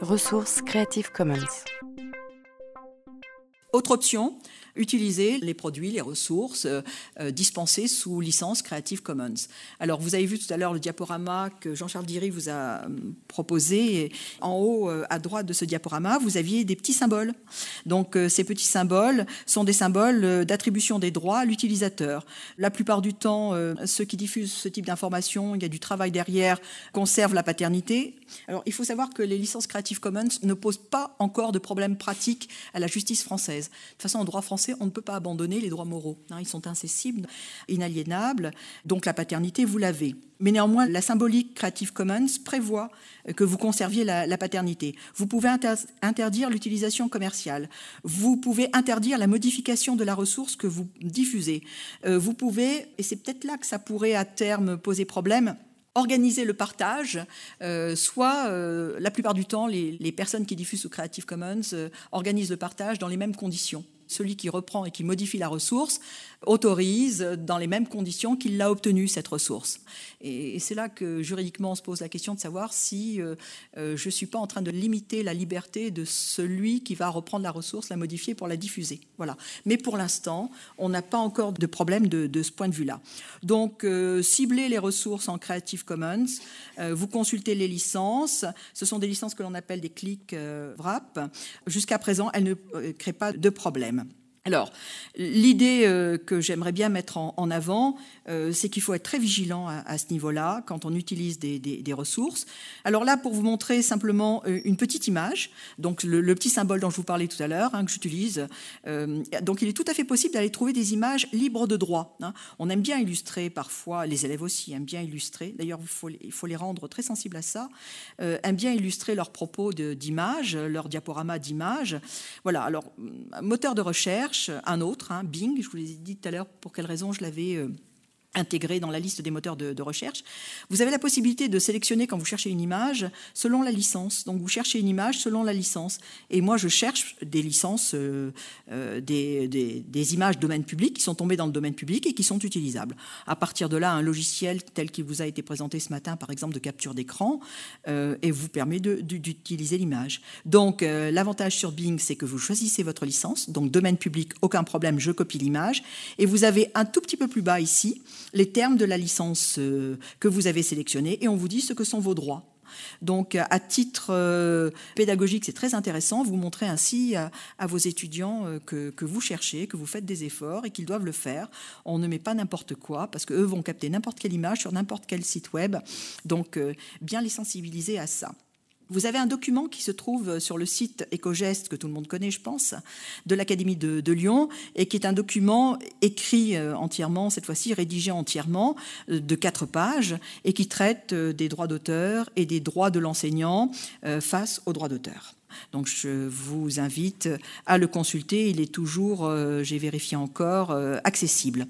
Ressources Creative Commons. Autre option, utiliser les produits, les ressources euh, euh, dispensées sous licence Creative Commons. Alors, vous avez vu tout à l'heure le diaporama que Jean-Charles Diry vous a euh, proposé. En haut, à droite de ce diaporama, vous aviez des petits symboles. Donc, ces petits symboles sont des symboles d'attribution des droits à l'utilisateur. La plupart du temps, ceux qui diffusent ce type d'information, il y a du travail derrière, conservent la paternité. Alors, il faut savoir que les licences Creative Commons ne posent pas encore de problème pratique à la justice française. De toute façon, en droit français, on ne peut pas abandonner les droits moraux. Hein. ils sont incessibles, inaliénables. Donc la paternité, vous l'avez. Mais néanmoins, la symbolique Creative Commons prévoit que vous conserviez la, paternité. Vous pouvez interdire l'utilisation commerciale. Vous pouvez interdire la modification de la ressource que vous diffusez. Euh, vous pouvez, et c'est peut-être là que ça pourrait à terme poser problème, organiser le partage, euh, soit euh, la plupart du temps, les, personnes qui diffusent sous Creative Commons organisent le partage dans les mêmes conditions celui qui reprend et qui modifie la ressource autorise dans les mêmes conditions qu'il l'a obtenue, cette ressource. Et, c'est là que juridiquement on se pose la question de savoir si euh, euh, je ne suis pas en train de limiter la liberté de celui qui va reprendre la ressource, la modifier pour la diffuser. Voilà. Mais pour l'instant, on n'a pas encore de problème de, ce point de vue-là. Donc, euh, cibler les ressources en Creative Commons, vous consultez les licences. Ce sont des licences que l'on appelle des clics wrap. Jusqu'à présent, elles ne créent pas de problème. Alors, l'idée euh, que j'aimerais bien mettre en, avant, euh, c'est qu'il faut être très vigilant à, ce niveau-là quand on utilise des, ressources. Alors là, pour vous montrer simplement euh, une petite image, donc le, petit symbole dont je vous parlais tout à l'heure, hein, que j'utilise, donc il est tout à fait possible d'aller trouver des images libres de droit. Hein. On aime bien illustrer parfois, les élèves aussi aiment bien illustrer, d'ailleurs il faut, les rendre très sensibles à ça, aiment bien illustrer leurs propos d'images, leurs diaporamas d'images. Voilà, alors, moteur de recherche, un autre, hein, Bing, je vous l'ai dit tout à l'heure pour quelle raison je l'avais euh, intégré dans la liste des moteurs de, recherche. Vous avez la possibilité de sélectionner quand vous cherchez une image selon la licence. Donc vous cherchez une image selon la licence. Et moi, je cherche des licences, euh, euh, des, des, images domaine public qui sont tombées dans le domaine public et qui sont utilisables. À partir de là, un logiciel tel qu'il vous a été présenté ce matin, par exemple de capture d'écran, euh, et vous permet d'utiliser l'image. Donc l'avantage sur Bing, c'est que vous choisissez votre licence. Donc domaine public, aucun problème, je copie l'image. Et vous avez un tout petit peu plus bas ici les termes de la licence euh, que vous avez sélectionnée et on vous dit ce que sont vos droits. Donc, à titre euh, pédagogique, c'est très intéressant. Vous montrez ainsi à, vos étudiants euh, que, vous cherchez, que vous faites des efforts et qu'ils doivent le faire. On ne met pas n'importe quoi parce qu'eux vont capter n'importe quelle image sur n'importe quel site web. Donc, bien les sensibiliser à ça. Vous avez un document qui se trouve sur le site EcoGest, que tout le monde connaît, je pense, de l'Académie de, Lyon, et qui est un document écrit euh, entièrement, cette fois-ci rédigé entièrement, euh, de quatre pages, et qui traite euh, des droits d'auteur et des droits de l'enseignant face aux droits d'auteur. Donc je vous invite à le consulter, il est toujours, j'ai vérifié encore, accessible.